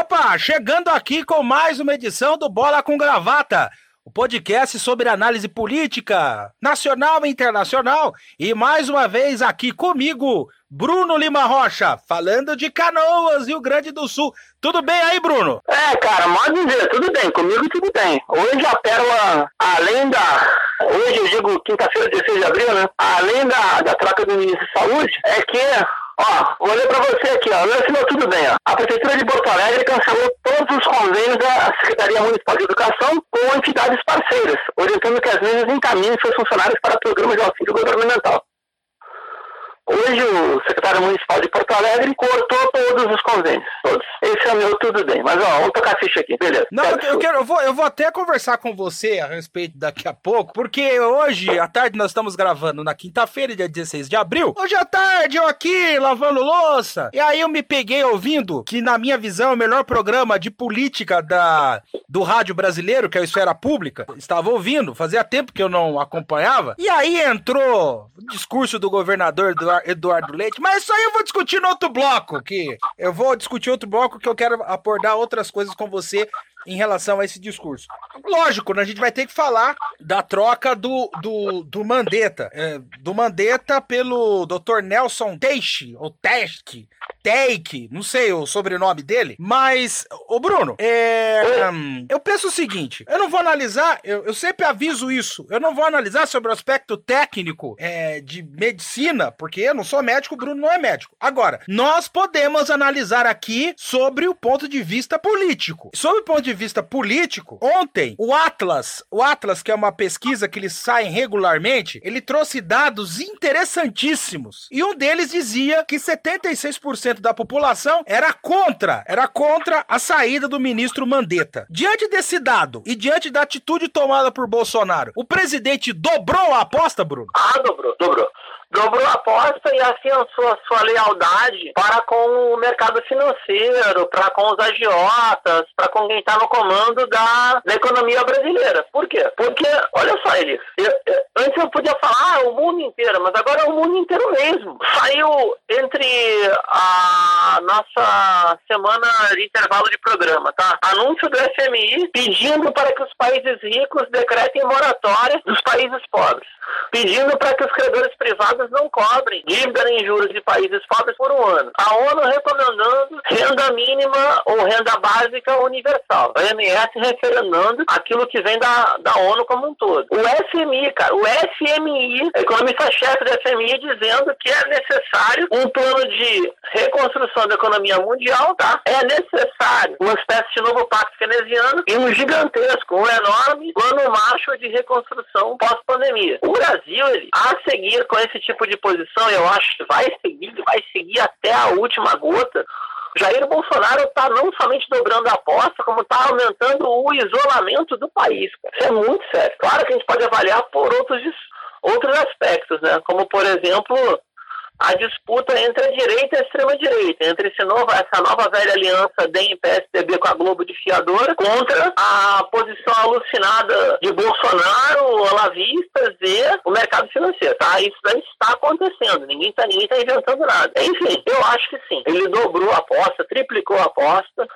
Opa, chegando aqui com mais uma edição do Bola com Gravata, o podcast sobre análise política, nacional e internacional. E mais uma vez aqui comigo, Bruno Lima Rocha, falando de Canoas, Rio Grande do Sul. Tudo bem aí, Bruno? É, cara, pode dizer, tudo bem, comigo tudo bem. Hoje a pérola, além da. Hoje eu digo quinta-feira, 16 de abril, né? Além da, da troca do ministro de saúde, é que Ó, ler para você aqui, ó. Não assinou tudo bem, ó. A Prefeitura de Porto Alegre cancelou todos os convênios da Secretaria Municipal de Educação com entidades parceiras, orientando que as mesmas encaminhem seus funcionários para programas de auxílio governamental. Hoje o secretário municipal de Porto Alegre cortou todos os convênios, todos. Esse é o meu tudo bem. Mas ó, vamos tocar ficha aqui, beleza. Não, Quero eu, quero, eu, vou, eu vou até conversar com você a respeito daqui a pouco, porque hoje à tarde nós estamos gravando na quinta-feira, dia 16 de abril. Hoje à tarde eu aqui lavando louça. E aí eu me peguei ouvindo que, na minha visão, é o melhor programa de política da, do rádio brasileiro, que é a Esfera Pública, estava ouvindo, fazia tempo que eu não acompanhava. E aí entrou o discurso do governador Eduardo Eduardo Leite, mas isso aí eu vou discutir no outro bloco, que eu vou discutir outro bloco que eu quero abordar outras coisas com você em relação a esse discurso. Lógico, né, a gente vai ter que falar da troca do, do, do Mandetta, é, do Mandetta pelo Dr. Nelson Teixe, ou Teske, Teike, não sei o sobrenome dele, mas, ô Bruno, é, hum, eu penso o seguinte, eu não vou analisar, eu, eu, sempre aviso isso, eu não vou analisar sobre o aspecto técnico é, de medicina, porque eu não sou médico, o Bruno não é médico. Agora, nós podemos analisar aqui sobre o ponto de vista político. Sobre o ponto de vista político, ontem, o Atlas, o Atlas, que é uma pesquisa que eles saem regularmente, ele trouxe dados interessantíssimos. E um deles dizia que 76% da população era contra, era contra a saída do ministro Mandetta. Diante desse dado e diante da atitude tomada por Bolsonaro, o presidente dobrou a aposta, Bruno? Ah, dobrou, dobrou dobrou a aposta e assim a sua, lealdade para com o mercado financeiro, para com os agiotas, para com quem está no comando da, da, economia brasileira. Por quê? Porque, olha só, Elis, antes eu podia falar ah, o mundo inteiro, mas agora é o mundo inteiro mesmo. Saiu entre a nossa semana de intervalo de programa, tá? Anúncio do FMI pedindo para que os países ricos decretem moratória dos países pobres, pedindo para que os credores privados não cobrem dívida em juros de países pobres por um ano. A ONU recomendando renda mínima ou renda básica universal. A OMS referendando aquilo que vem da, da ONU como um todo. O FMI, cara, o FMI, economista-chefe do FMI, dizendo que é necessário um plano de reconstrução da economia mundial, tá? É necessário uma espécie de novo pacto keynesiano e um gigantesco, um enorme plano macho de reconstrução pós-pandemia. O Brasil, ele, a seguir com esse tipo tipo de posição, eu acho que vai seguir, vai seguir até a última gota. Jair Bolsonaro está não somente dobrando a aposta, como está aumentando o isolamento do país. Isso é muito sério. Claro que a gente pode avaliar por outros, outros aspectos, né? Como, por exemplo, a disputa entre a direita e a extrema-direita, entre esse novo, essa nova velha aliança DEM-PSDB com a Globo de Fiadora, contra a posição alucinada de Bolsonaro, olavistas e o mercado financeiro. Tá? Isso daí está acontecendo, ninguém está tá inventando nada. Enfim, eu acho que sim. Ele dobrou a aposta, triplicou a aposta,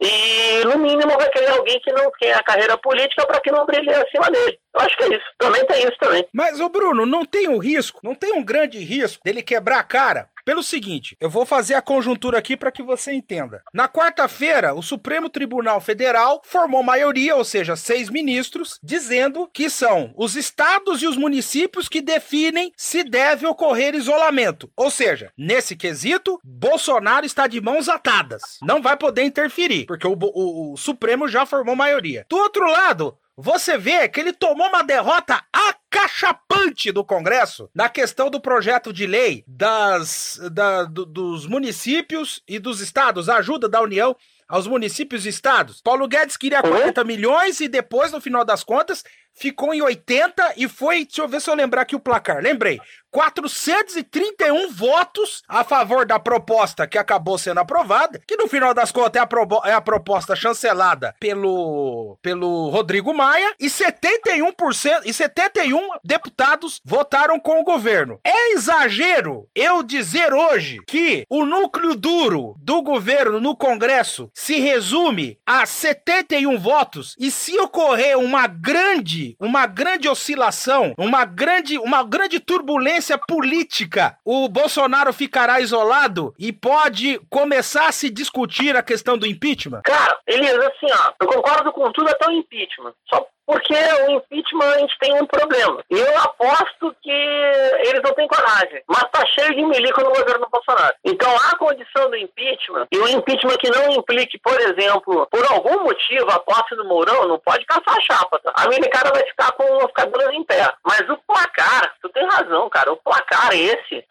e, no mínimo, vai querer alguém que não tem a carreira política para que não brilhe acima dele. Eu acho que é isso. Também tem isso também. Mas, ô Bruno, não tem um risco, não tem um grande risco dele quebrar a cara pelo seguinte, eu vou fazer a conjuntura aqui para que você entenda. Na quarta-feira, o Supremo Tribunal Federal formou maioria, ou seja, seis ministros, dizendo que são os estados e os municípios que definem se deve ocorrer isolamento. Ou seja, nesse quesito, Bolsonaro está de mãos atadas. Não vai poder interferir, porque o, o, o Supremo já formou maioria. Do outro lado, você vê que ele tomou uma derrota acachapante do Congresso na questão do projeto de lei das, da, do, dos municípios e dos estados, a ajuda da União aos municípios e estados. Paulo Guedes queria 40 milhões e depois, no final das contas, ficou em 80 e foi, deixa eu ver se eu lembrar aqui o placar. Lembrei. 431 votos a favor da proposta que acabou sendo aprovada, que no final das contas é a, é a proposta chancelada pelo, pelo Rodrigo Maia, e 71% e 71 deputados votaram com o governo. É exagero eu dizer hoje que o núcleo duro do governo no Congresso se resume a 71 votos e se ocorrer uma grande, uma grande oscilação, uma grande, uma grande turbulência política, o Bolsonaro ficará isolado e pode começar a se discutir a questão do impeachment? Cara, Elias, assim, ó, eu concordo com tudo até o impeachment. Só porque o impeachment a gente tem um problema. Eu aposto que eles não têm coragem. Mas tá cheio de milico no governo Bolsonaro. Então a condição do impeachment, e o impeachment que não implique, por exemplo, por algum motivo, a posse do Mourão, não pode caçar a chapa, tá? A americana vai ficar com os cabelos em pé. Mas o placar, tu tem razão, cara, o placar esse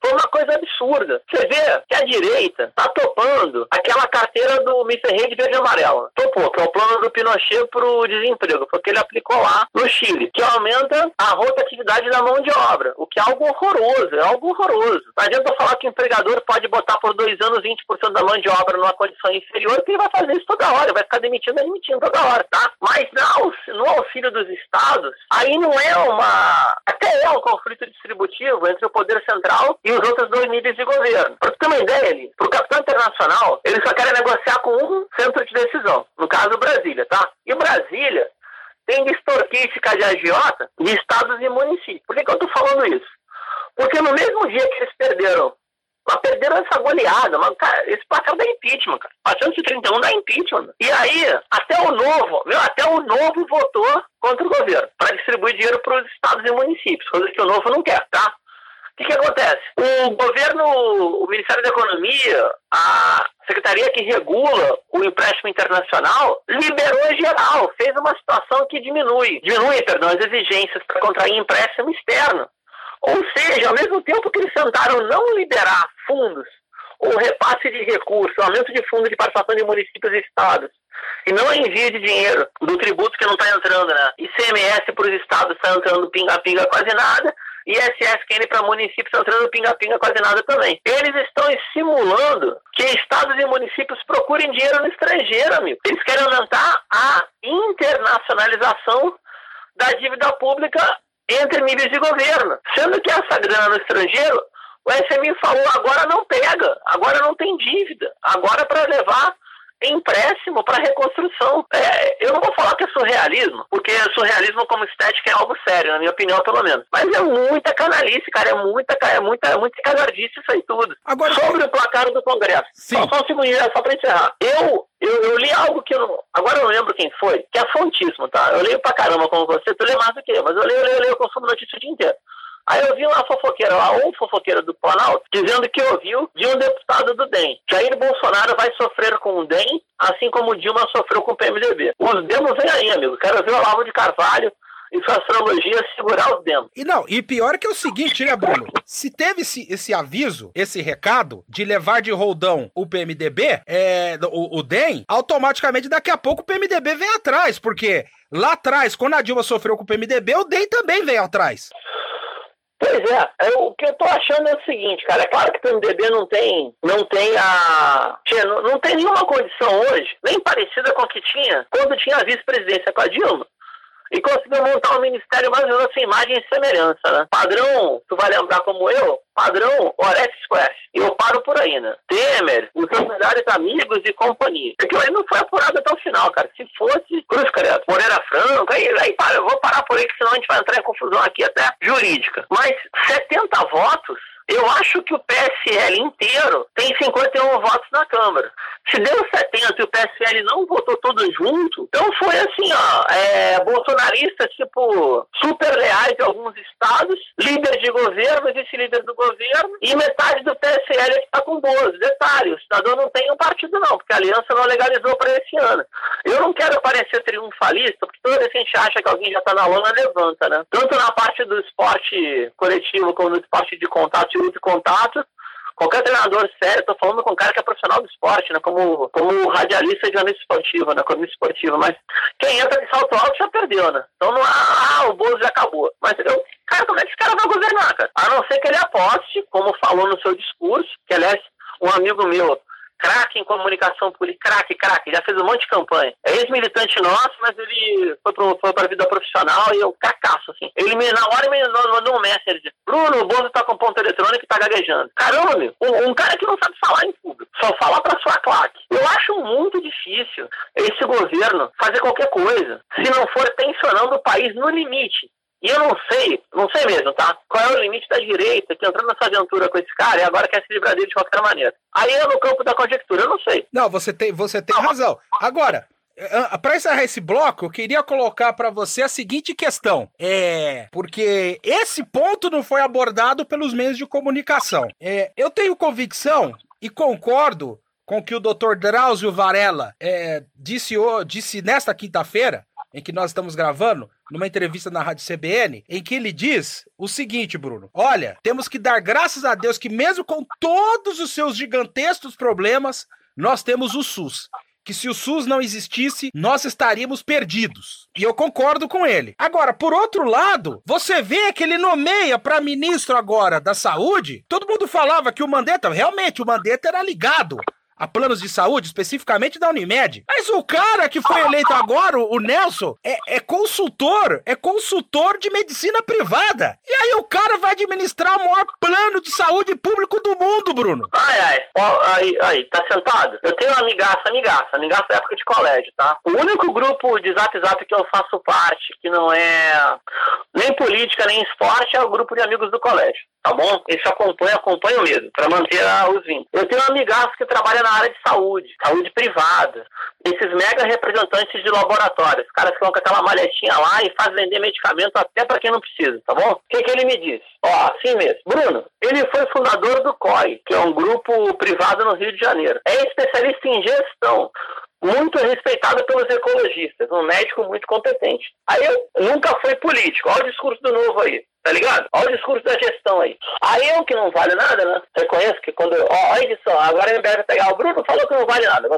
foi uma coisa absurda. Você vê que a direita tá topando aquela carteira do Mr. Rede Verde Amarelo. Topou, que é o plano do Pinochet pro desemprego. O que ele aplicou lá no Chile, que aumenta a rotatividade da mão de obra, o que é algo horroroso, é algo horroroso. Não adianta falar que o empregador pode botar por dois anos 20% da mão de obra numa condição inferior, que ele vai fazer isso toda hora, vai ficar demitindo demitindo toda hora, tá? Mas no auxílio dos estados, aí não é uma... até é um conflito distributivo entre o poder central e os outros dois níveis de governo. Para você ter uma ideia, para o capital internacional, eles só querem negociar com um centro de decisão, no caso Brasília, tá? E Brasília tem de extorquir de agiota de estados e municípios. Por que, que eu estou falando isso? Porque no mesmo dia que eles perderam, mas perderam essa goleada, mas, cara, esse placar dá impeachment, cara. 431 dá impeachment. E aí, até o novo, meu, até o novo votou contra o governo, para distribuir dinheiro para os estados e municípios, coisa que o novo não quer, tá? O que, que acontece? O governo, o Ministério da Economia, a secretaria que regula o empréstimo internacional, liberou geral, fez uma situação que diminui, diminui, perdão, as exigências para contrair empréstimo externo. Ou seja, ao mesmo tempo que eles tentaram não liberar fundos, ou repasse de recursos, aumento de fundo de participação de municípios e estados, e não envio de dinheiro do tributo que não está entrando, né? ICMS para os estados está entrando pinga-pinga quase nada, ISSQN para municípios entrando pinga-pinga quase nada também. Eles estão simulando que estados e municípios procurem dinheiro no estrangeiro, amigo. Eles querem aumentar a internacionalização da dívida pública entre níveis de governo. Sendo que essa grana no estrangeiro, o SMI falou, agora não pega, agora não tem dívida, agora para levar empréstimo para reconstrução. É, eu não vou falar que é surrealismo, porque surrealismo como estética é algo sério, na minha opinião, pelo menos. Mas é muita canalice, cara, é muita, é muita, é muita cagardice isso aí tudo. Agora, Sobre o placar do Congresso. Sim. Só, só um segundinho, só para encerrar. Eu, eu, eu, li algo que eu não. Agora eu não lembro quem foi, que é fontíssimo, tá? Eu leio pra caramba como você, tu lê mais do que eu, mas eu leio, eu leio, eu leio, eu consumo notícia o dia inteiro. Aí eu vi uma fofoqueira lá, um fofoqueiro do Planalto, dizendo que ouviu de um deputado do DEM. Jair Bolsonaro vai sofrer com o DEM, assim como Dilma sofreu com o PMDB. Os demos vem aí, amigo. Quero ver o Olavo de Carvalho e sua astrologia segurar os demos. E não, e pior que é o seguinte, né, Bruno? Se teve esse, esse aviso, esse recado de levar de roldão o PMDB, é, o, o DEM, automaticamente daqui a pouco o PMDB vem atrás, porque lá atrás, quando a Dilma sofreu com o PMDB, o DEM também veio atrás. Pois é, eu, o que eu tô achando é o seguinte, cara, é claro que o PMDB não tem, não tem a, não, não tem nenhuma condição hoje, nem parecida com a que tinha quando tinha a vice-presidência com a Dilma e conseguiu montar um ministério mais ou menos sem imagem e semelhança, né? Padrão, tu vai lembrar como eu, padrão Orestes Quest. E eu paro por aí, né? Temer, os seus melhores amigos e companhia. Porque aí não foi apurado até o final, cara. Se fosse Cruz Credo, Moreira Franco, aí, aí para, eu vou parar por aí, que senão a gente vai entrar em confusão aqui até jurídica. Mas 70 votos eu acho que o PSL inteiro tem 51 votos na Câmara. Se deu 70 e o PSL não votou todos junto, então foi assim, ó, é, bolsonaristas, tipo, super leais de alguns estados, líder de governo, vice-líder do governo, e metade do PSL é está com boas. Detalhe, o cidadão não tem um partido não, porque a aliança não legalizou para esse ano. Eu não quero parecer triunfalista, porque toda vez que a gente acha que alguém já está na lona, levanta, né? Tanto na parte do esporte coletivo como no esporte de contato de contato, Qualquer treinador sério, tô falando com um cara que é profissional do esporte, né? Como, como radialista de jornalista esportiva, né? Colunista esportiva. Mas quem entra de salto alto já perdeu, né? Então não ah, o Bozo já acabou. Mas eu, cara, como é que esse cara vai governar, cara? A não ser que ele aposte, como falou no seu discurso, que aliás, um amigo meu craque em comunicação política, craque, craque, já fez um monte de campanha. É ex-militante nosso, mas ele foi, pro, foi pra vida profissional e eu cacaço, assim. Ele me, na hora me mandou um message, Bruno, o Bozo tá com ponto eletrônico e tá gaguejando. Caramba, meu, um, um, cara que não sabe falar em público, só falar pra sua claque. Eu acho muito difícil esse governo fazer qualquer coisa, se não for tensionando o país no limite. E eu não sei, não sei mesmo, tá? Qual é o limite da direita que entrou nessa aventura com esse cara e agora quer se livrar dele de qualquer maneira. Aí é no campo da conjectura, eu não sei. Não, você tem, você tem razão. Agora, para encerrar esse bloco, eu queria colocar para você a seguinte questão. É. Porque esse ponto não foi abordado pelos meios de comunicação. É, eu tenho convicção e concordo com o que o Dr. Drauzio Varela é, disse, disse nesta quinta-feira, em que nós estamos gravando, numa entrevista na Rádio CBN, em que ele diz o seguinte, Bruno: Olha, temos que dar graças a Deus que, mesmo com todos os seus gigantescos problemas, nós temos o SUS que se o SUS não existisse, nós estaríamos perdidos. E eu concordo com ele. Agora, por outro lado, você vê que ele nomeia para ministro agora da Saúde. Todo mundo falava que o Mandetta, realmente, o Mandetta era ligado a planos de saúde, especificamente da Unimed. Mas o cara que foi eleito agora, o Nelson, é, é, consultor, é consultor de medicina privada. E aí o cara vai administrar o maior plano de saúde público do mundo, Bruno. Ai, ai, ó, aí, aí, tá sentado? Eu tenho uma amigaça, amigaça, amigaça da época de colégio, tá? O único grupo de zap zap que eu faço parte, que não é nem política, nem esporte, é o grupo de amigos do colégio, tá bom? Esse acompanha, acompanho mesmo, para manter os vínculos. Eu tenho um amigaço que trabalha na área de saúde, saúde privada. Esses mega representantes de laboratórios, os caras que vão com aquela malhetinha lá e fazem vender medicamento até para quem não precisa, tá bom? O que, que ele me disse? Ó, assim mesmo. Bruno, ele foi fundador do COI, que é um grupo privado no Rio de Janeiro. É especialista em gestão muito respeitado pelos ecologistas, um médico muito competente. Aí eu nunca fui político, olha o discurso do novo aí, tá ligado? Olha o discurso da gestão aí. Aí eu que não vale nada, né? Reconheço que quando. Ó, a edição, agora ele deve pegar o Bruno, falou que não vale nada.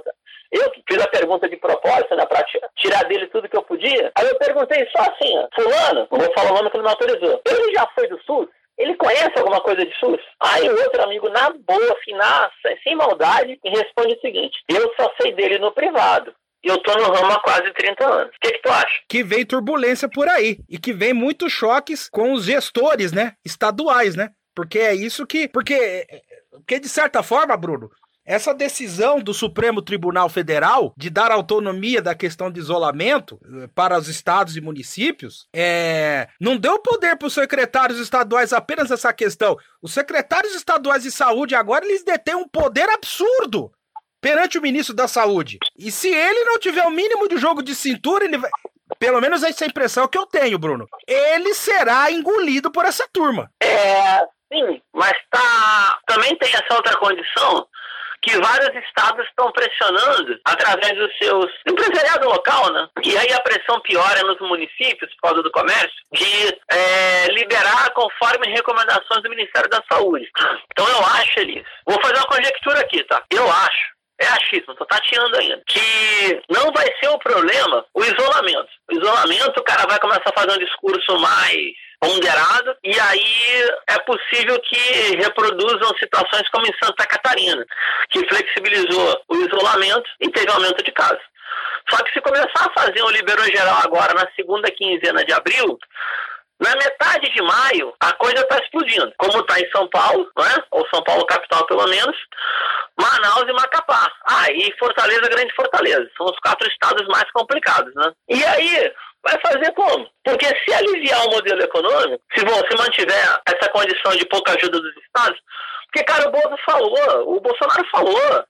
Eu que fiz a pergunta de propósito, né, pra tirar dele tudo que eu podia. Aí eu perguntei só assim, ó, Fulano, não vou falar o nome que ele me autorizou. Ele já foi do SUS? Ele conhece alguma coisa de SUS? Aí o outro amigo, na boa, assim, na, sem maldade, me responde o seguinte: eu só sei dele no privado. E eu tô no ramo há quase 30 anos. O que, que tu acha? Que vem turbulência por aí. E que vem muitos choques com os gestores, né? Estaduais, né? Porque é isso que. Porque, porque de certa forma, Bruno, essa decisão do Supremo Tribunal Federal de dar autonomia da questão de isolamento eh, para os estados e municípios é, não deu poder para os secretários estaduais apenas essa questão. Os secretários estaduais de saúde agora eles detêm um poder absurdo perante o ministro da Saúde. E se ele não tiver o mínimo de jogo de cintura, ele vai. Pelo menos essa é a impressão que eu tenho, Bruno. Ele será engolido por essa turma. É, sim, mas tá. Também tem essa outra condição que vários estados estão pressionando através dos seus empresariado local, né? E aí a pressão piora nos municípios por causa do comércio de é, liberar conforme recomendações do Ministério da Saúde. Então eu acho, Elis, vou fazer uma conjectura aqui, tá? Eu acho é achismo, tô tateando ainda, que não vai ser o problema o isolamento. O isolamento, o cara vai começar a fazer um discurso mais ponderado, e aí é possível que reproduzam situações como em Santa Catarina, que flexibilizou o isolamento e teve aumento de casos. Só que se começar a fazer um liberou geral agora na segunda quinzena de abril, na metade de maio, a coisa está explodindo. Como está em São Paulo, né? ou São Paulo capital pelo menos, Manaus e Macapá. Ah, e Fortaleza, Grande Fortaleza. São os quatro estados mais complicados, né? E aí, vai fazer como? Porque se aliviar o modelo econômico, se você mantiver essa condição de pouca ajuda dos estados, porque, cara, o Bolsonaro falou, o Bolsonaro falou,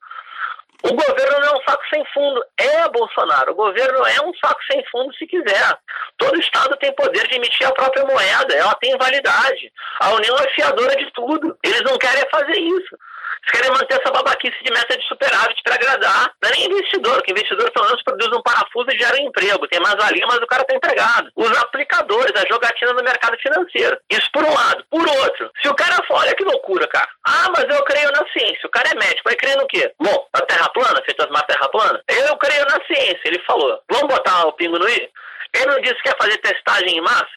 o governo não é um saco sem fundo, é Bolsonaro. O governo é um saco sem fundo se quiser. Todo Estado tem poder de emitir a própria moeda, ela tem validade. A União é fiadora de tudo. Eles não querem fazer isso. Eles querem manter essa babaquice de meta de superávit para agradar. Não é nem investidor, porque investidor pelo menos produz um parafuso e gera emprego. Tem mais valia, mas o cara tá empregado. Os aplicadores, a jogatina do mercado financeiro. Isso por um lado. Por outro, se o cara for, olha que loucura, cara. Ah, mas eu creio na ciência. O cara é médico, vai crer no quê? Bom, a terra plana, feito as terra plana? Eu creio na ciência, ele falou. Vamos botar o pingo no i? Ele disse que ia fazer testagem em massa?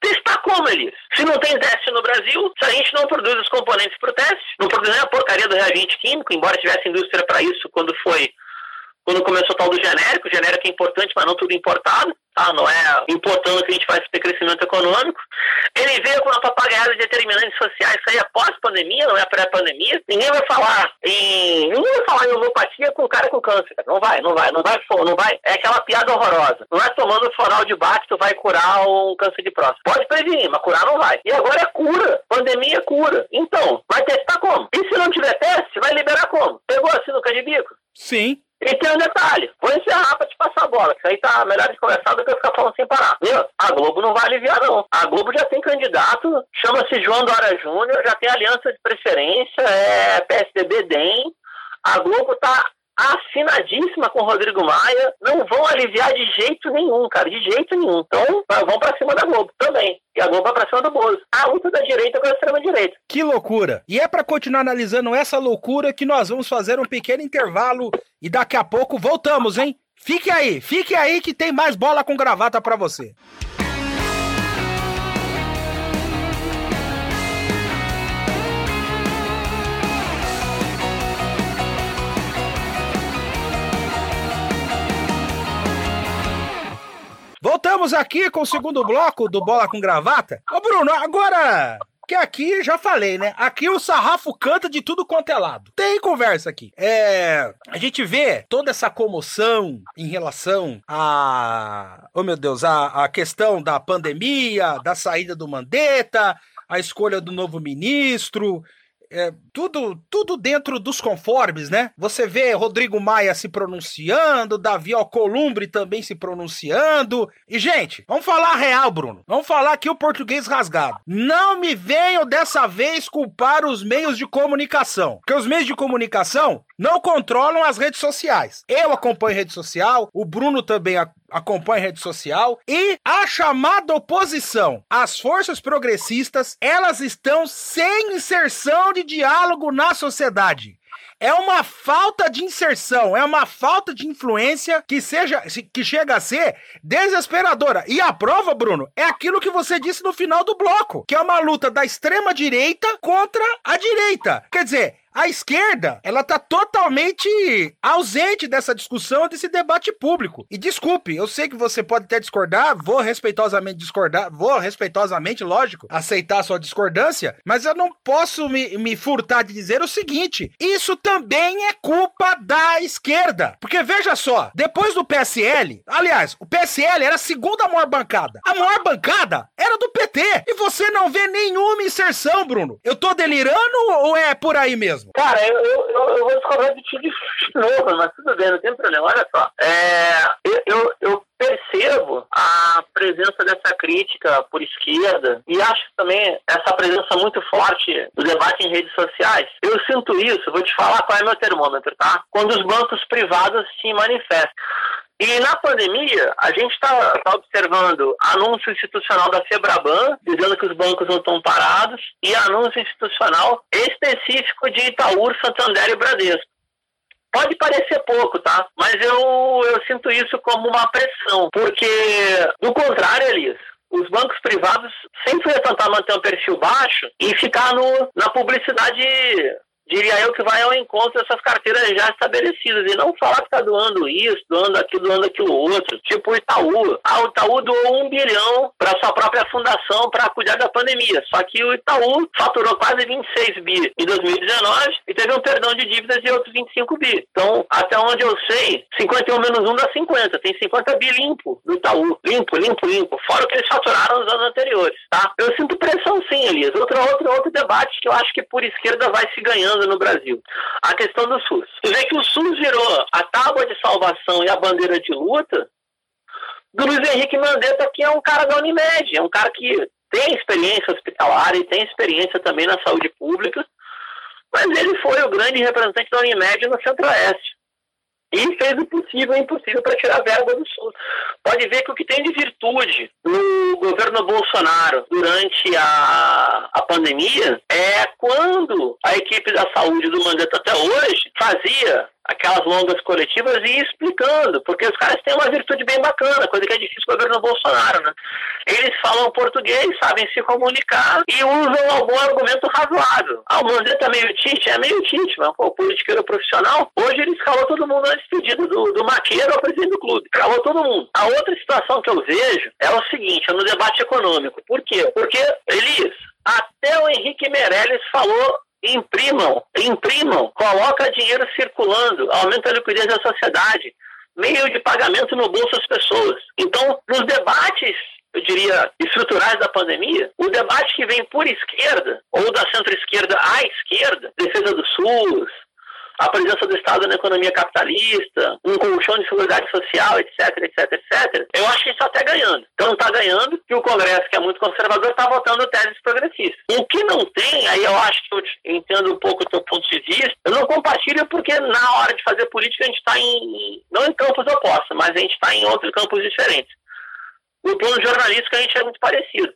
Testar como, Elias? Se não tem teste no Brasil, se a gente não produz os componentes para o teste, não produz nem a porcaria do reagente químico, embora tivesse indústria para isso quando foi quando começou o tal do genérico, o genérico é importante, mas não tudo importado, tá? Não é importando que a gente faz ter crescimento econômico. Ele veio com uma papagaiada de determinantes sociais, isso aí é pós-pandemia, não é pré-pandemia. Ninguém vai falar em. Ninguém vai falar em homopatia com o cara com câncer. Não vai, não vai, não vai, não vai. É aquela piada horrorosa. Não é tomando floral de bate tu vai curar um câncer de próstata. Pode prevenir, mas curar não vai. E agora é cura. Pandemia é cura. Então, vai testar como? E se não tiver teste, vai liberar como? Pegou a sinuca de bico? Sim. E tem um detalhe, vou encerrar pra te passar a bola, que isso aí tá melhor de conversar do que eu ficar falando sem parar. Viu? A Globo não vai aliviar, não. A Globo já tem candidato, chama-se João Dória Júnior, já tem aliança de preferência, é PSDB DEM. A Globo tá afinadíssima com o Rodrigo Maia, não vão aliviar de jeito nenhum, cara, de jeito nenhum. Então, vão para cima da Globo também. E a Globo vai pra cima do Bozo. A luta da direita com a extrema-direita. Que loucura! E é para continuar analisando essa loucura que nós vamos fazer um pequeno intervalo e daqui a pouco voltamos, hein? Fique aí, fique aí que tem mais bola com gravata para você. Voltamos aqui com o segundo bloco do Bola com Gravata. Ô Bruno, agora que aqui já falei, né? Aqui o sarrafo canta de tudo quanto é lado. Tem conversa aqui. É, a gente vê toda essa comoção em relação a, oh meu Deus, a, a questão da pandemia, da saída do Mandetta, a escolha do novo ministro, é, tudo, tudo dentro dos conformes, né? Você vê Rodrigo Maia se pronunciando, Davi Alcolumbre também se pronunciando. E, gente, vamos falar real, Bruno. Vamos falar aqui o português rasgado. Não me venham dessa vez culpar os meios de comunicação. Porque os meios de comunicação não controlam as redes sociais. Eu acompanho rede social, o Bruno também acompanha rede social e a chamada oposição, as forças progressistas, elas estão sem inserção de diálogo na sociedade. É uma falta de inserção, é uma falta de influência que seja que chega a ser desesperadora. E a prova, Bruno, é aquilo que você disse no final do bloco, que é uma luta da extrema direita contra a direita. Quer dizer, a esquerda, ela tá totalmente ausente dessa discussão, desse debate público. E desculpe, eu sei que você pode até discordar, vou respeitosamente discordar, vou respeitosamente, lógico, aceitar sua discordância, mas eu não posso me, me furtar de dizer o seguinte: isso também é culpa da esquerda. Porque veja só, depois do PSL, aliás, o PSL era a segunda maior bancada. A maior bancada era do PT. E você não vê nenhuma inserção, Bruno. Eu tô delirando ou é por aí mesmo? Mesmo. Cara, eu, eu, eu vou discordar de ti de novo, mas tudo bem, não tem problema. Olha só, é, eu, eu, eu percebo a presença dessa crítica por esquerda e acho também essa presença muito forte do debate em redes sociais. Eu sinto isso, vou te falar qual é meu termômetro, tá? Quando os bancos privados se manifestam. E na pandemia, a gente está tá observando anúncio institucional da Febraban, dizendo que os bancos não estão parados, e anúncio institucional específico de Itaú, Santander e Bradesco. Pode parecer pouco, tá? Mas eu, eu sinto isso como uma pressão, porque, do contrário, Elias, os bancos privados sempre iam tentar manter um perfil baixo e ficar no, na publicidade diria eu que vai ao encontro dessas carteiras já estabelecidas e não falar que está doando isso, doando aquilo, doando aquilo outro. Tipo o Itaú. Ah, o Itaú doou um bilhão para sua própria fundação para cuidar da pandemia. Só que o Itaú faturou quase 26 bi em 2019 e teve um perdão de dívidas de outros 25 bi. Então, até onde eu sei, 51 menos 1 dá 50. Tem 50 bi limpo no Itaú. Limpo, limpo, limpo. Fora o que eles faturaram nos anos anteriores, tá? Eu sinto pressão sim, Elias. Outro, outro, outro debate que eu acho que por esquerda vai se ganhando no Brasil. A questão do SUS. Você vê que o SUS virou a tábua de salvação e a bandeira de luta do Luiz Henrique Mandetta, que é um cara da Unimed, é um cara que tem experiência hospitalar e tem experiência também na saúde pública, mas ele foi o grande representante da Unimed no Centro-Oeste. E fez o possível e impossível para tirar a verba do SUS. Pode ver que o que tem de virtude no governo Bolsonaro durante a, a pandemia é quando a equipe da saúde do Mandetta até hoje fazia aquelas longas coletivas e explicando, porque os caras têm uma virtude bem bacana, coisa que é difícil com o governo Bolsonaro, né? Eles falam português, sabem se comunicar e usam algum argumento razoável. Ah, o Mandetta é meio Tite? É meio Tite, mas pô, politiqueiro profissional, hoje ele escalou todo mundo na despedida do, do Maqueiro ao presidente do clube. Escalou todo mundo. A outra situação que eu vejo é o seguinte, é no debate econômico. Por quê? Porque, Elias, até o Henrique Meirelles falou imprimam, imprimam, coloca dinheiro circulando, aumenta a liquidez da sociedade, meio de pagamento no bolso das pessoas. Então, nos debates, eu diria, estruturais da pandemia, o debate que vem por esquerda, ou da centro-esquerda à esquerda, defesa do SUS, a presença do Estado na economia capitalista, um colchão de seguridade social, etc, etc, etc, eu acho que está até ganhando. Então está ganhando que o Congresso, que é muito conservador, está votando teses progressistas. O que não tem, aí eu acho que eu entendo um pouco o teu ponto de vista, eu não compartilho porque na hora de fazer política a gente está em, não em campos opostos, mas a gente está em outros campos diferentes. No plano jornalístico a gente é muito parecido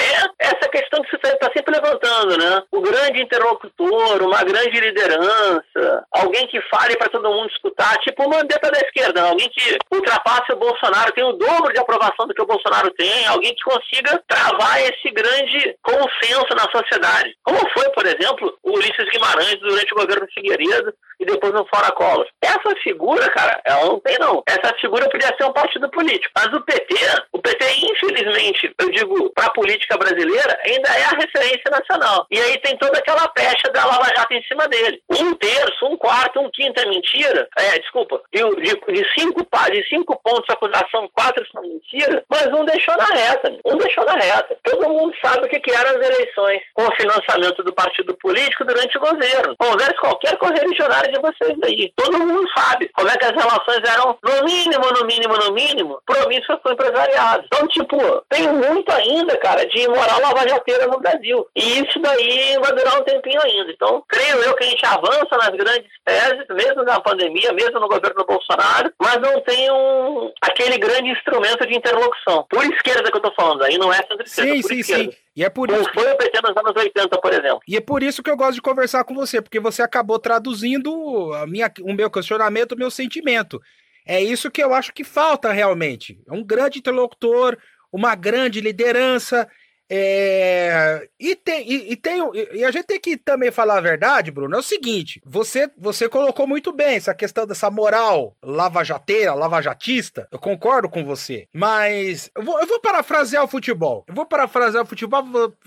é essa questão que você está sempre levantando, né? O grande interlocutor, uma grande liderança, alguém que fale para todo mundo escutar, tipo o Mandetta da esquerda, alguém que ultrapasse o Bolsonaro, tem o dobro de aprovação do que o Bolsonaro tem, alguém que consiga travar esse grande consenso na sociedade. Como foi, por exemplo, o Ulisses Guimarães durante o governo Figueiredo e depois no Fora Collor. Essa figura, cara, ela não tem não. Essa figura podia ser um partido político. Mas o PT, o PT, infelizmente, eu digo, para a política brasileira, ainda é a referência nacional. E aí tem toda aquela pecha da Lava Jato em cima dele. Um terço, um quarto, um quinto é mentira. É, desculpa, de, de, cinco, de cinco pontos de acusação, quatro são mentira, mas um deixou na reta. Um deixou na reta. Todo mundo sabe o que, que eram as eleições com o financiamento do partido político durante o governo. Converse qualquer correligionário de vocês aí. Todo mundo sabe como é que as relações eram, no mínimo, no mínimo, no mínimo, promissas com empresariado. Então, tipo, tem muito ainda, cara, de moral lavajateira no Brasil. E isso daí vai durar um tempinho ainda. Então, creio eu que a gente avança nas grandes teses, mesmo na pandemia, mesmo no governo do Bolsonaro, mas não tem um, aquele grande instrumento de interlocução. Por esquerda que eu tô falando, aí não é centro-esquerda, sim, por sim, esquerda. Sim. E é por isso. Foi o PT nos anos 80, por exemplo. E é por isso que eu gosto de conversar com você, porque você acabou traduzindo a minha, o meu questionamento, o meu sentimento. É isso que eu acho que falta realmente. É um grande interlocutor, uma grande liderança é, e, tem, e, e, tem, e a gente tem que também falar a verdade, Bruno. É o seguinte: você, você colocou muito bem essa questão dessa moral lavajateira, lavajatista. Eu concordo com você. Mas eu vou, eu vou parafrasear o futebol. Eu vou parafrasear o futebol,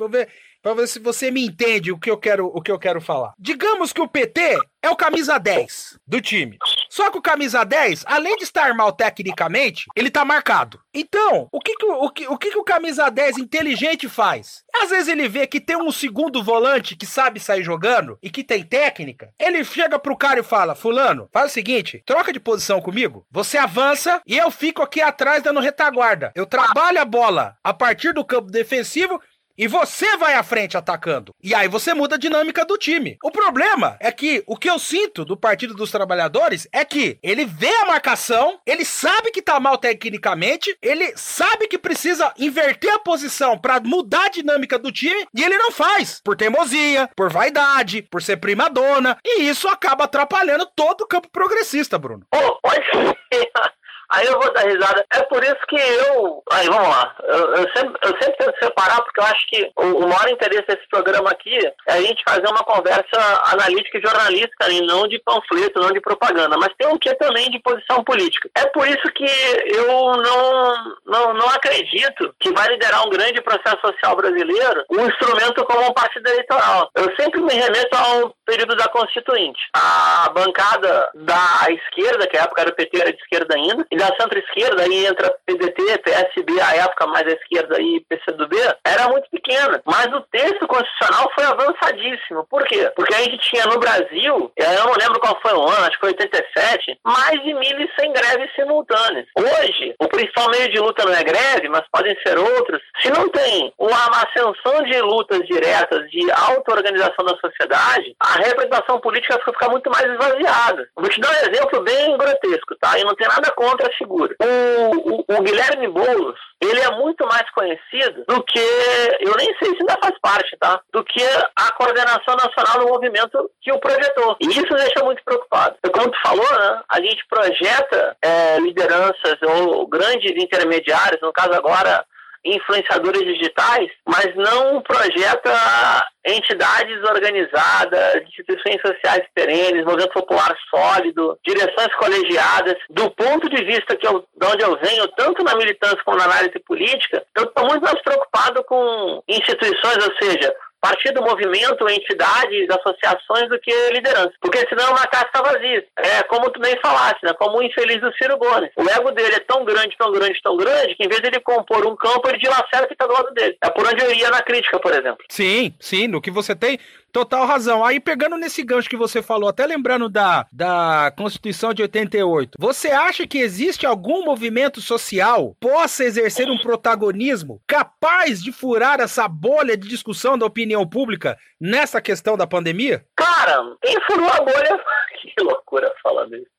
ver para ver se você me entende o que eu quero, o que eu quero falar. Digamos que o PT é o camisa 10 do time. Só que o camisa 10, além de estar mal tecnicamente, ele tá marcado. Então, o que que o, que, o, que que o camisa 10 inteligente faz? Às vezes ele vê que tem um segundo volante que sabe sair jogando e que tem técnica. Ele chega pro cara e fala: Fulano, faz o seguinte, troca de posição comigo. Você avança e eu fico aqui atrás dando retaguarda. Eu trabalho a bola a partir do campo defensivo e você vai à frente atacando. E aí você muda a dinâmica do time. O problema é que o que eu sinto do Partido dos Trabalhadores é que ele vê a marcação, ele sabe que tá mal tecnicamente, ele sabe que precisa inverter a posição para mudar a dinâmica do time e ele não faz. Por teimosia, por vaidade, por ser prima dona. E isso acaba atrapalhando todo o campo progressista, Bruno. Oh. Aí eu vou dar risada. É por isso que eu. Aí vamos lá. Eu, eu sempre, eu sempre tento separar, porque eu acho que o, o, maior interesse desse programa aqui é a gente fazer uma conversa analítica e jornalística, e não de panfleto, não de propaganda. Mas tem um que também de posição política. É por isso que eu não, não, não acredito que vai liderar um grande processo social brasileiro um instrumento como um partido eleitoral. Eu sempre me remeto ao período da Constituinte. A bancada da esquerda, que a época era o PT, era de esquerda ainda, da centro-esquerda, aí entra PDT, PSB, a época mais à esquerda e PCdoB, era muito pequena. Mas o texto constitucional foi avançadíssimo. Por quê? Porque a gente tinha no Brasil, eu não lembro qual foi o ano, acho que foi 87, mais de 1.100 greves simultâneas. Hoje, o principal meio de luta não é greve, mas podem ser outros. Se não tem uma ascensão de lutas diretas, de auto-organização da sociedade, a representação política vai ficar muito mais esvaziada. Vou te dar um exemplo bem grotesco, tá? E não tem nada contra a figura. O, o, o Guilherme Boulos, ele é muito mais conhecido do que, eu nem sei se ainda faz parte, tá? Do que a coordenação nacional do movimento que o projetou. E isso deixa muito preocupado. Como tu falou, né? A gente projeta é, lideranças ou grandes intermediários, no caso agora influenciadores digitais, mas não projeta entidades organizadas, instituições sociais perenes, movimento popular sólido, direções colegiadas. Do ponto de vista que eu, de onde eu venho, tanto na militância como na análise política, eu estou muito mais preocupado com instituições, ou seja, partido, movimento, entidades, associações do que liderança. Porque senão uma casca vazia. É como tu bem falaste, né? Como o infeliz do Ciro Gomes. O ego dele é tão grande, tão grande, tão grande, que em vez de ele compor um campo, ele dilacera que está do lado dele. É por onde eu ia na crítica, por exemplo. Sim, sim. No que você tem total razão. Aí pegando nesse gancho que você falou, até lembrando da, da Constituição de 88, você acha que existe algum movimento social possa exercer um protagonismo capaz de furar essa bolha de discussão da opinião pública nessa questão da pandemia? Cara, quem furou a bolha. que loucura falando isso.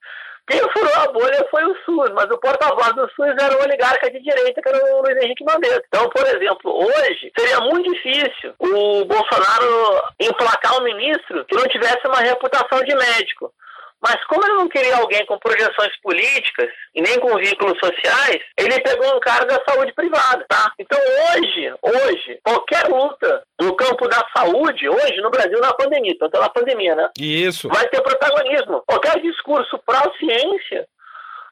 Quem furou a bolha foi o SUS, mas o porta-voz do SUS era o oligarca de direita, que era o Luiz Henrique Mandetta. Então, por exemplo, hoje seria muito difícil o Bolsonaro emplacar um ministro que não tivesse uma reputação de médico. Mas como ele não queria alguém com projeções políticas e nem com vínculos sociais, ele pegou um cara da saúde privada, tá? Então hoje, hoje, qualquer luta no campo da saúde, hoje no Brasil na pandemia, tanto na pandemia, né? Isso. Vai ter protagonismo. Qualquer discurso pró-ciência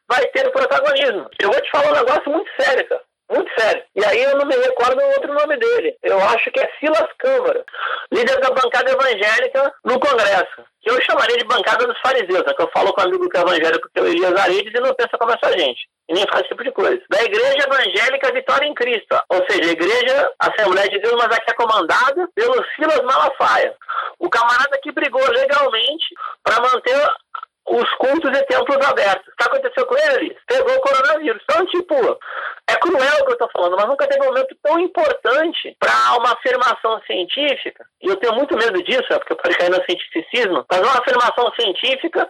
vai ter protagonismo. Eu vou te falar um negócio muito sério, cara. Muito sério. E aí eu não me recordo o outro nome dele. Eu acho que é Silas Câmara, líder da bancada evangélica no Congresso. Que eu chamaria de bancada dos fariseus, né? que eu falo com um amigo que é evangélico, que é o Elias Aredes, e não pensa como essa gente. E nem faz esse tipo de coisa. Da Igreja Evangélica Vitória em Cristo. Ou seja, a Igreja Assembleia de Deus, mas aqui é comandada pelo Silas Malafaia. O camarada que brigou legalmente para manter os cultos e templos abertos. O que aconteceu com ele? Pegou o coronavírus. Então, tipo, é cruel o que eu estou falando, mas nunca teve um momento tão importante para uma afirmação científica, e eu tenho muito medo disso, é porque eu pode cair no cientificismo, mas uma afirmação científica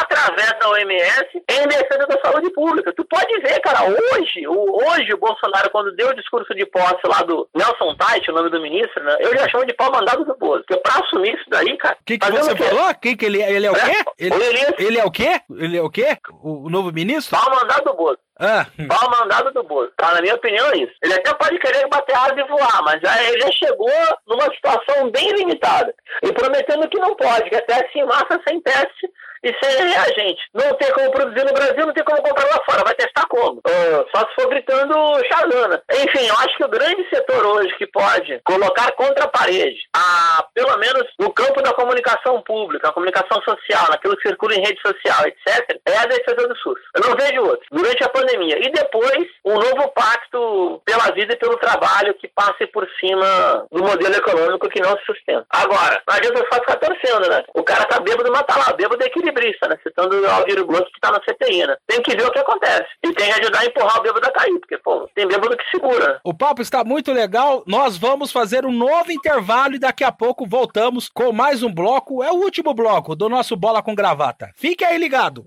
através da OMS em defesa da saúde pública. Tu pode ver, cara, hoje, o, hoje o Bolsonaro, quando deu o discurso de posse lá do Nelson Tait, o nome do ministro, né, eu já chamo de pau mandado do Bozo. Porque pra assumir isso daí, cara... O que, que você falou? Que, que ele, ele é o é, quê? Ele, ele, é o quê? Ele é o quê? O, o novo ministro? Pau mandado do Bozo. Ah. Pau mandado do Bozo. Tá, na minha opinião é isso. Ele até pode querer bater asa e voar, mas já, ele já chegou numa situação bem limitada. E prometendo que não pode, que até assim massa sem teste e sem reagente. Não tem como produzir no Brasil, não tem como comprar lá fora. Vai testar como? Uh, só se for gritando Xalana. Enfim, eu acho que o grande setor hoje que pode colocar contra a parede, a, pelo menos no campo da comunicação pública, a comunicação social, naquilo que circula em rede social, etc., é a defesa do SUS. Eu não vejo outro. Durante a pandemia. E depois, um novo pacto pela vida e pelo trabalho que passe por cima do modelo econômico que não se sustenta. Agora, não adianta só ficar torcendo, né? O cara tá bêbado, mas tá lá, bêbado é equilíbrio equilibrista, né? Citando o Alviro Blanco que tá na CPI, né? Tem que ver o que acontece. E tem que ajudar a empurrar o bêbado a cair, porque, pô, tem bêbado que segura. O papo está muito legal. Nós vamos fazer um novo intervalo e daqui a pouco voltamos com mais um bloco. É o último bloco do nosso Bola com Gravata. Fique aí ligado.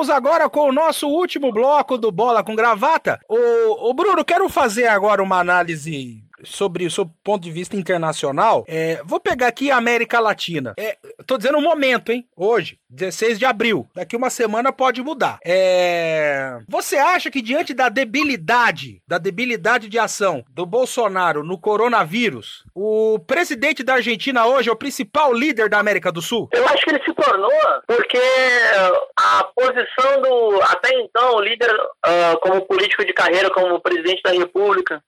Chegamos agora com o nosso último bloco do Bola com Gravata. O, o Bruno, quero fazer agora uma análise sobre o seu ponto de vista internacional. É, vou pegar aqui a América Latina. É, tô dizendo um momento, hein? Hoje, 16 de abril. Daqui uma semana pode mudar. É, você acha que diante da debilidade, da debilidade de ação do Bolsonaro no coronavírus, o presidente da Argentina hoje é o principal líder da América do Sul? Eu acho que ele se tornou porque a posição do até então líder uh, como político de carreira, como presidente da República,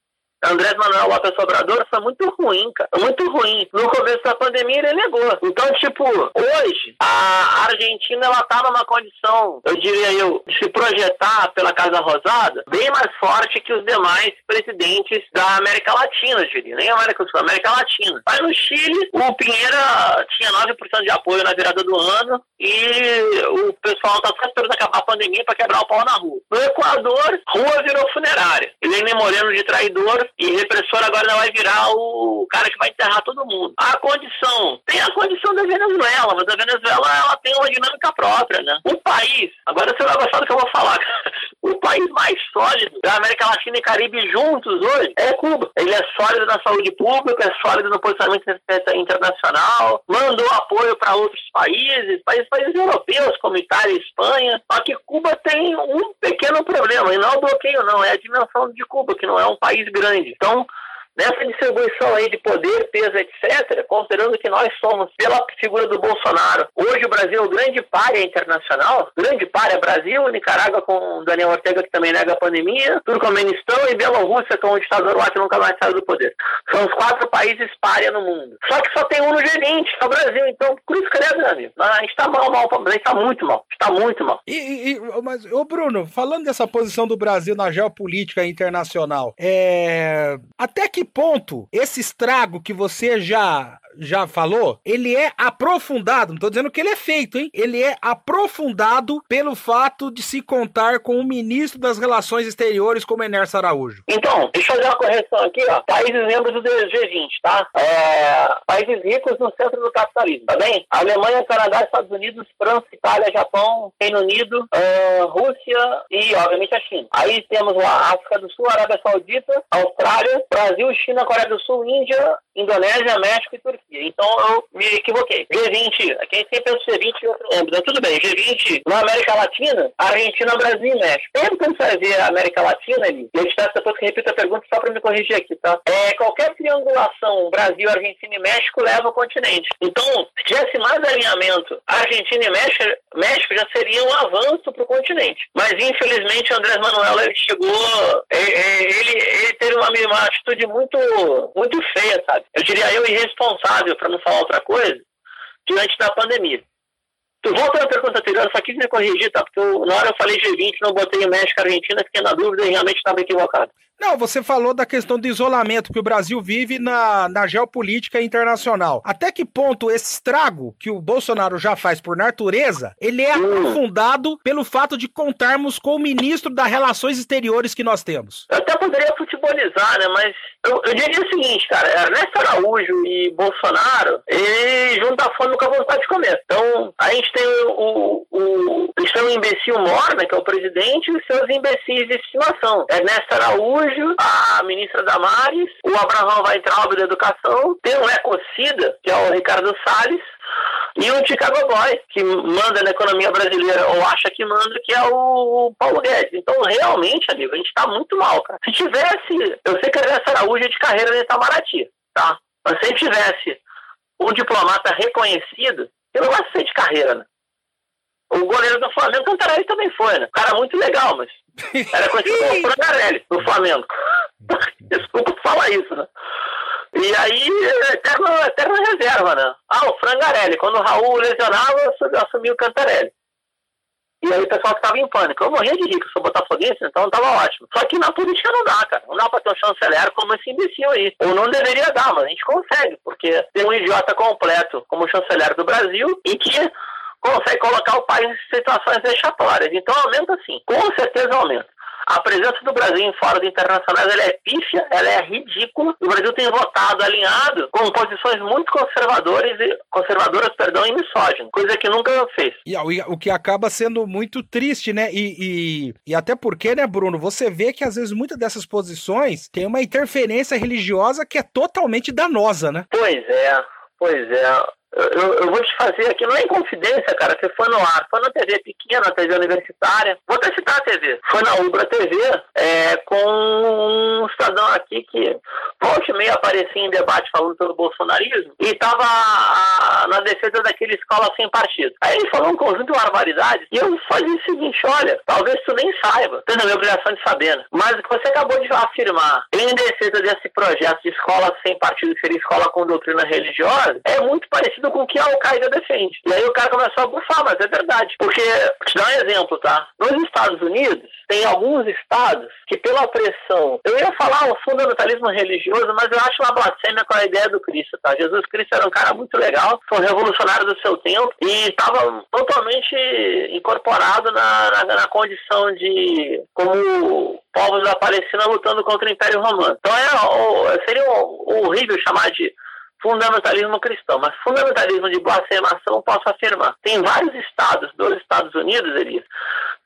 Andrés Manuel Lopes Obrador foi muito ruim, cara. Muito ruim. No começo da pandemia ele negou. Então, tipo, hoje, a Argentina, ela tá numa condição, eu diria eu, de se projetar pela Casa Rosada bem mais forte que os demais presidentes da América Latina, eu diria. Nem América do Sul, América Latina. Mas no Chile, o Pinheira tinha 9% de apoio na virada do ano e o pessoal tá só esperando acabar a pandemia para quebrar o pau na rua. No Equador, rua virou funerária. Ele Moreno de traidor e repressor agora vai virar o cara que vai enterrar todo mundo. A condição, tem a condição da Venezuela, mas a Venezuela ela tem uma dinâmica própria, né? O país, agora você vai gostar do que eu vou falar, o país mais sólido da América Latina e Caribe juntos hoje é Cuba. Ele é sólido na saúde pública, é sólido no posicionamento internacional, mandou apoio para outros países, países, países europeus como Itália e Espanha. Só que Cuba tem um pequeno problema, e não é o bloqueio, não, é a dimensão de Cuba, que não é um país grande. Então, nessa distribuição aí de poder, peso, etc., considerando que nós somos, pela figura do Bolsonaro, hoje o Brasil é o grande párea internacional, grande párea Brasil, Nicarágua com Daniel Ortega, que também nega a pandemia, Turcomenistão e Bielorrússia, com é um ditador lá que nunca mais saiu do poder. São os quatro países párea no mundo. Só que só tem um no G20, que é o Brasil. Então, cruz credo, meu amigo. A gente tá mal, mal, a gente tá muito mal. A gente tá muito mal. E, e, mas, ô Bruno, falando dessa posição do Brasil na geopolítica internacional, é... até que que ponto esse estrago que você já já falou, ele é aprofundado, não tô dizendo que ele é feito, hein? Ele é aprofundado pelo fato de se contar com o ministro das Relações Exteriores como Enércio Araújo. Então, deixa eu fazer uma correção aqui, ó. Países membros do G20, tá? É... Países ricos no centro do capitalismo, tá bem? Alemanha, Canadá, Estados Unidos, França, Itália, Japão, Reino Unido, uh, Rússia e, obviamente, a China. Aí temos a África do Sul, Arábia Saudita, Austrália, Brasil, China, Coreia do Sul, Índia, Indonésia, México e Turquia. Então eu me equivoquei. G20, aqui a gente sempre pensa G20 e outro âmbito. Tudo bem, G20 na América Latina, Argentina, Brasil e México. Vai ver a América Latina ali, e eu te depois que repito a pergunta só para me corrigir aqui, tá? É, qualquer triangulação Brasil, Argentina e México leva ao continente. Então, se tivesse mais alinhamento Argentina e México, México já seria um avanço para o continente. Mas infelizmente o Andrés Manuel ele chegou, ele, ele teve uma, uma atitude muito, muito feia, sabe? Eu diria eu irresponsável para não falar outra coisa, diante da pandemia. Volta à pergunta anterior, só quis me corrigir, tá? Porque eu, na hora eu falei G20, não botei o México e Argentina, fiquei na dúvida e realmente estava equivocado. Não, você falou da questão do isolamento que o Brasil vive na, na geopolítica internacional. Até que ponto esse estrago que o Bolsonaro já faz por natureza, ele é hum. aprofundado pelo fato de contarmos com o ministro das Relações Exteriores que nós temos? Eu até poderia futebolizar, né? Mas eu, eu diria o seguinte, cara, Ernesto Araújo e Bolsonaro, ele juntam a fome com a vontade de comer. Então, a gente tem o, o, o, tem o imbecil Mor, né, que é o presidente, e os seus imbecis de estimação. Ernesto Araújo a ministra Damares, o Abraão Weintraub da Educação, tem o Ecocida, que é o Ricardo Salles, e o Chicago Boy, que manda na economia brasileira, ou acha que manda, que é o Paulo Guedes. Então, realmente, amigo, a gente tá muito mal, cara. Se tivesse, eu sei que a Araújo é de carreira no Itamaraty, tá? Mas se tivesse um diplomata reconhecido, eu não de ser de carreira, né? O goleiro do Flamengo, Cantarelli também foi, né? Cara muito legal, mas era conhecido como Frangarelli, do Flamengo. Desculpa falar isso, né? E aí, eterno, eterno reserva, né? Ah, o Frangarelli. Quando o Raul lesionava, assumiu o Cantarelli. E aí o pessoal ficava em pânico. Eu morria de rico, sou botafoguense, então tava ótimo. Só que na política não dá, cara. Não dá pra ter um chanceler como esse imbecil aí. Ou não deveria dar, mas a gente consegue, porque tem um idiota completo como chanceler do Brasil e que consegue colocar o país em situações vexatórias. Então aumenta sim, com certeza aumenta. A presença do Brasil em fóruns internacionais ela é pífia, ela é ridícula. O Brasil tem votado alinhado com posições muito conservadoras, e, conservadoras perdão, e misóginas, coisa que nunca fez. E o que acaba sendo muito triste, né? E, e, e até porque, né, Bruno, você vê que às vezes muitas dessas posições tem uma interferência religiosa que é totalmente danosa, né? Pois é, pois é. Eu, eu, vou te fazer aqui, não é confidência, cara, você foi no ar, foi na TV pequena, na TV universitária. Vou até citar a TV. Foi na Ubra TV, é, com um cidadão aqui que volta e meia aparecia em debate falando pelo bolsonarismo e estava na defesa daquela escola sem partido. Aí ele falou um conjunto de barbaridades e eu disse o seguinte: olha, talvez tu nem saiba, tendo a minha obrigação de saber, né? mas o que você acabou de afirmar em defesa desse projeto de escola sem partido, que seria escola com doutrina religiosa, é muito parecido parecido com o que a Al-Qaeda defende. E aí o cara começou a bufar, mas é verdade. Porque, te dar um exemplo, tá? Nos Estados Unidos, tem alguns estados que, pela pressão, eu ia falar o fundamentalismo religioso, mas eu acho uma blasfêmia com a ideia do Cristo, tá? Jesus Cristo era um cara muito legal, foi um revolucionário do seu tempo e estava totalmente incorporado na, na, na condição de como povos da Palestina lutando contra o Império Romano. Então é, seria horrível chamar de fundamentalismo cristão, mas fundamentalismo de blasfemação posso afirmar. Tem vários estados dos Estados Unidos, Elias,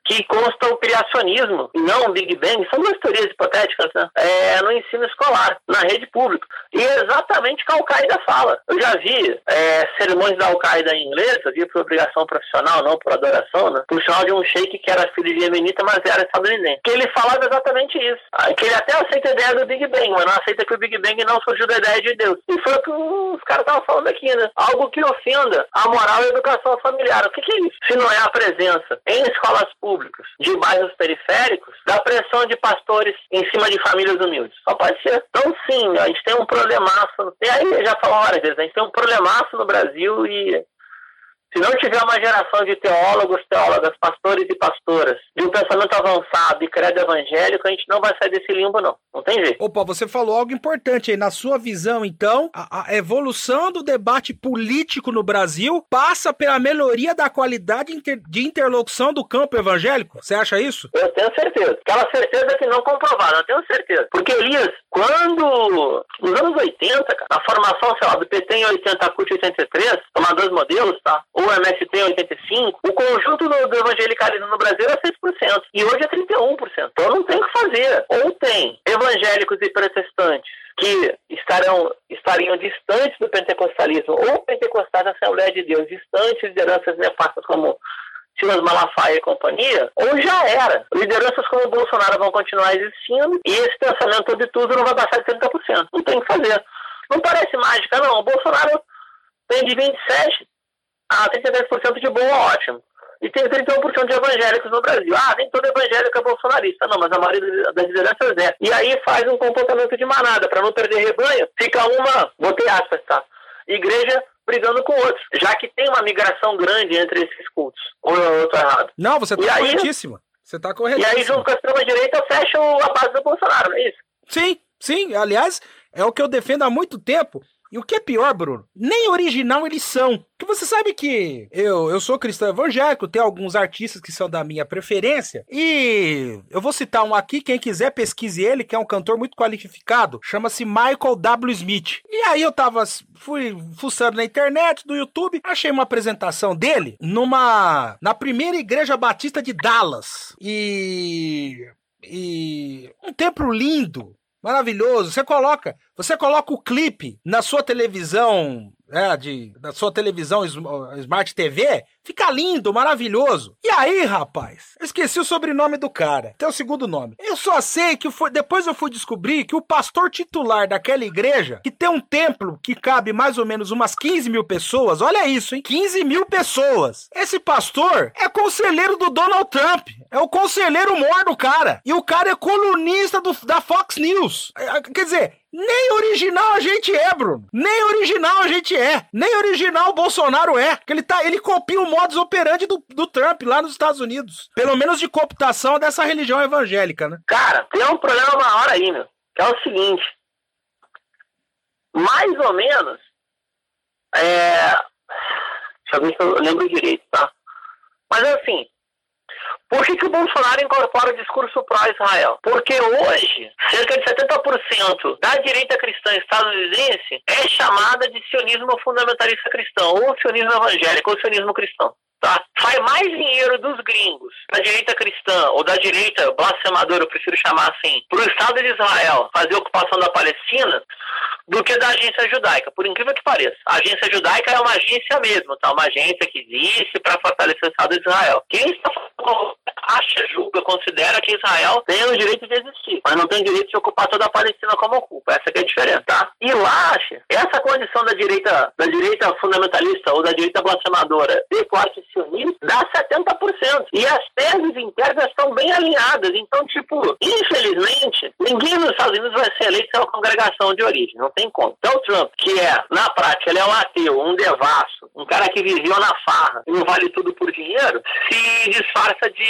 que consta o criacionismo não o Big Bang, são duas teorias hipotéticas, né? É, no ensino escolar, na rede pública. E é exatamente o que a Al-Qaeda fala. Eu já vi é, sermões da Al-Qaeda em inglês, eu vi por obrigação profissional, não por adoração, né? Por sinal de um sheik que era filho de yemenita, mas era estadunidense. Que ele falava exatamente isso. Que ele até aceita a ideia do Big Bang, mas não aceita que o Big Bang não surgiu da ideia de Deus. E foi o que os caras estavam falando aqui, né? Algo que ofenda a moral e a educação familiar. O que, que é isso? Se não é a presença em escolas públicas, públicos de bairros periféricos da pressão de pastores em cima de famílias humildes. Só pode ser. Então, sim, a gente tem um problemaço. E aí, já falou várias vezes, a gente tem um problemaço no Brasil e se não tiver uma geração de teólogos, teólogas, pastores e pastoras, de um pensamento avançado e credo evangélico, a gente não vai sair desse limbo, não. Não tem jeito. Opa, você falou algo importante aí. Na sua visão, então, a, a evolução do debate político no Brasil passa pela melhoria da qualidade inter, de interlocução do campo evangélico? Você acha isso? Eu tenho certeza. Aquela certeza que não comprovada, eu tenho certeza. Porque, Elias, quando, nos anos 80, cara, na formação, sei lá, do PT em 80, a CUT 83, tomar dois modelos, tá? o MST em 85, o conjunto do, do evangelicalismo no Brasil era 6%, e hoje é 31%. Então não tem o que fazer. Ou tem evangélicos e protestantes que estarão, estariam distantes do pentecostalismo, ou pentecostais da Assembleia de Deus, distantes de lideranças nefastas como Silas Malafaia e companhia, ou já era. Lideranças como o Bolsonaro vão continuar existindo e esse pensamento de tudo não vai passar de 30%. Não tem o que fazer. Não parece mágica, não. O Bolsonaro tem de 27 a 32% de bom ótimo. E tem 31% de evangélicos no Brasil. Ah, nem todo evangélico é bolsonarista. Não, mas a maioria das lideranças é. E aí faz um comportamento de manada. Para não perder rebanho, fica uma, botei aspas, tá? Igreja brigando com outros. Já que tem uma migração grande entre esses cultos. Ou eu tô errado? Não, você tá corretíssimo. Você tá corretíssimo. E aí, junto com a extrema-direita, fecha a base do Bolsonaro, não é isso? Sim, sim. Aliás, é o que eu defendo há muito tempo. E o que é pior, Bruno, nem original eles são. Que você sabe que eu, eu sou cristão evangélico, tem alguns artistas que são da minha preferência. E eu vou citar um aqui, quem quiser pesquise ele, que é um cantor muito qualificado. Chama-se Michael W. Smith. E aí eu tava, fui fuçando na internet, do YouTube, achei uma apresentação dele numa. na primeira igreja batista de Dallas. E. E. um templo lindo, maravilhoso. Você coloca, você coloca o clipe na sua televisão, né, de, na sua televisão Smart TV, fica lindo, maravilhoso. E aí, rapaz, esqueci o sobrenome do cara, tem o segundo nome. Eu só sei que foi, depois eu fui descobrir que o pastor titular daquela igreja, que tem um templo que cabe mais ou menos umas 15 mil pessoas, olha isso, hein? 15 mil pessoas. Esse pastor é conselheiro do Donald Trump. É o conselheiro mor do cara. E o cara é colunista do, da Fox News. É, quer dizer, nem original a gente é, Bruno. Nem original a gente é. Nem original o Bolsonaro é. Que ele, tá, ele copia o modus operandi do, do Trump lá nos Estados Unidos. Pelo menos de cooptação dessa religião evangélica, né? Cara, tem um problema maior aí, meu. Que é o seguinte. Mais ou menos. É. Deixa eu ver se eu lembro direito, tá? Mas assim. Por que, que o Bolsonaro incorpora o discurso pró-Israel? Porque hoje, cerca de 70% da direita cristã estadunidense é chamada de sionismo fundamentalista cristão, ou sionismo evangélico, ou sionismo cristão. Tá? Sai mais dinheiro dos gringos, da direita cristã ou da direita blasfemadora, eu prefiro chamar assim, para o Estado de Israel fazer a ocupação da Palestina, do que da agência judaica, por incrível que pareça. A agência judaica é uma agência mesmo, tá? uma agência que existe para fortalecer o Estado de Israel. Quem está acha, julga, considera que Israel tem o direito de existir, mas não tem direito de ocupar toda a Palestina como ocupa. Essa é a diferença, tá? E lá, essa condição da direita, da direita fundamentalista ou da direita blasfemadora de corte sionista dá 70%. E as teses internas estão bem alinhadas. Então, tipo, infelizmente, ninguém nos Estados Unidos vai ser eleito pela congregação de origem. Não tem como. Então, o Trump, que é, na prática, ele é um ateu, um devasso, um cara que viveu na farra e não vale tudo por dinheiro, se disfarça de,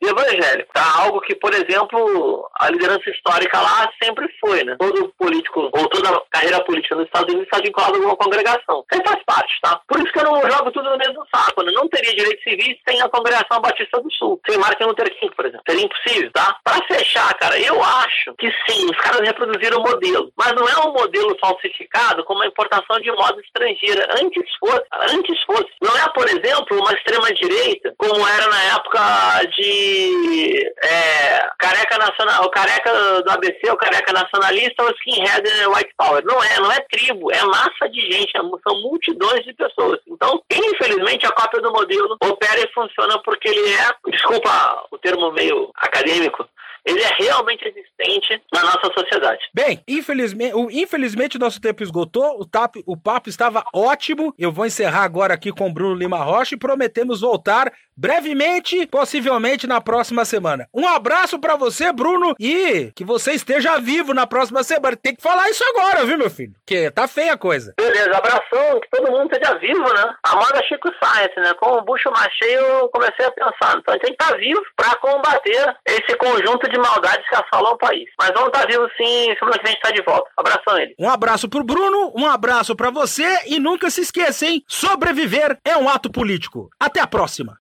evangélico. Tá? Algo que, por exemplo, a liderança histórica lá sempre foi, né? Todo político, ou toda carreira política nos Estados Unidos está vinculado a alguma congregação. Isso faz parte, tá? Por isso que eu não jogo tudo no mesmo saco, né? Não teria direito civil sem a congregação Batista do Sul, sem Martin Luther King, por exemplo. Seria impossível, tá? Para fechar, cara, eu acho que sim, os caras reproduziram o modelo, mas não é um modelo falsificado como a importação de moda estrangeira. Antes fosse, antes fosse. Não é, por exemplo, uma extrema-direita, como era na época de é, careca nacional, o careca do ABC, o careca nacionalista, o skinhead white power. Não é, não é tribo, é massa de gente, são multidões de pessoas. Então, infelizmente, a cópia do modelo opera e funciona porque ele é, desculpa o termo meio acadêmico, ele é realmente existente na nossa sociedade. Bem, infelizmente, o, infelizmente nosso tempo esgotou, o, tap, o papo estava ótimo. Eu vou encerrar agora aqui com o Bruno Lima Rocha e prometemos voltar brevemente, possivelmente na próxima semana. Um abraço para você, Bruno, e que você esteja vivo na próxima semana. Tem que falar isso agora, viu, meu filho? Que tá feia a coisa. Beleza, abração, que todo mundo esteja vivo, né? A moda Chico Science, né? Com o bucho mais cheio, eu comecei a pensar. Então a gente tem que estar tá vivo para combater esse conjunto de maldades que assolam o país. Mas vamos estar tá vivos sim, semana que vem a gente tá de volta. Abração ele. Um abraço pro Bruno, um abraço para você e nunca se esqueça, hein? Sobreviver é um ato político. Até a próxima.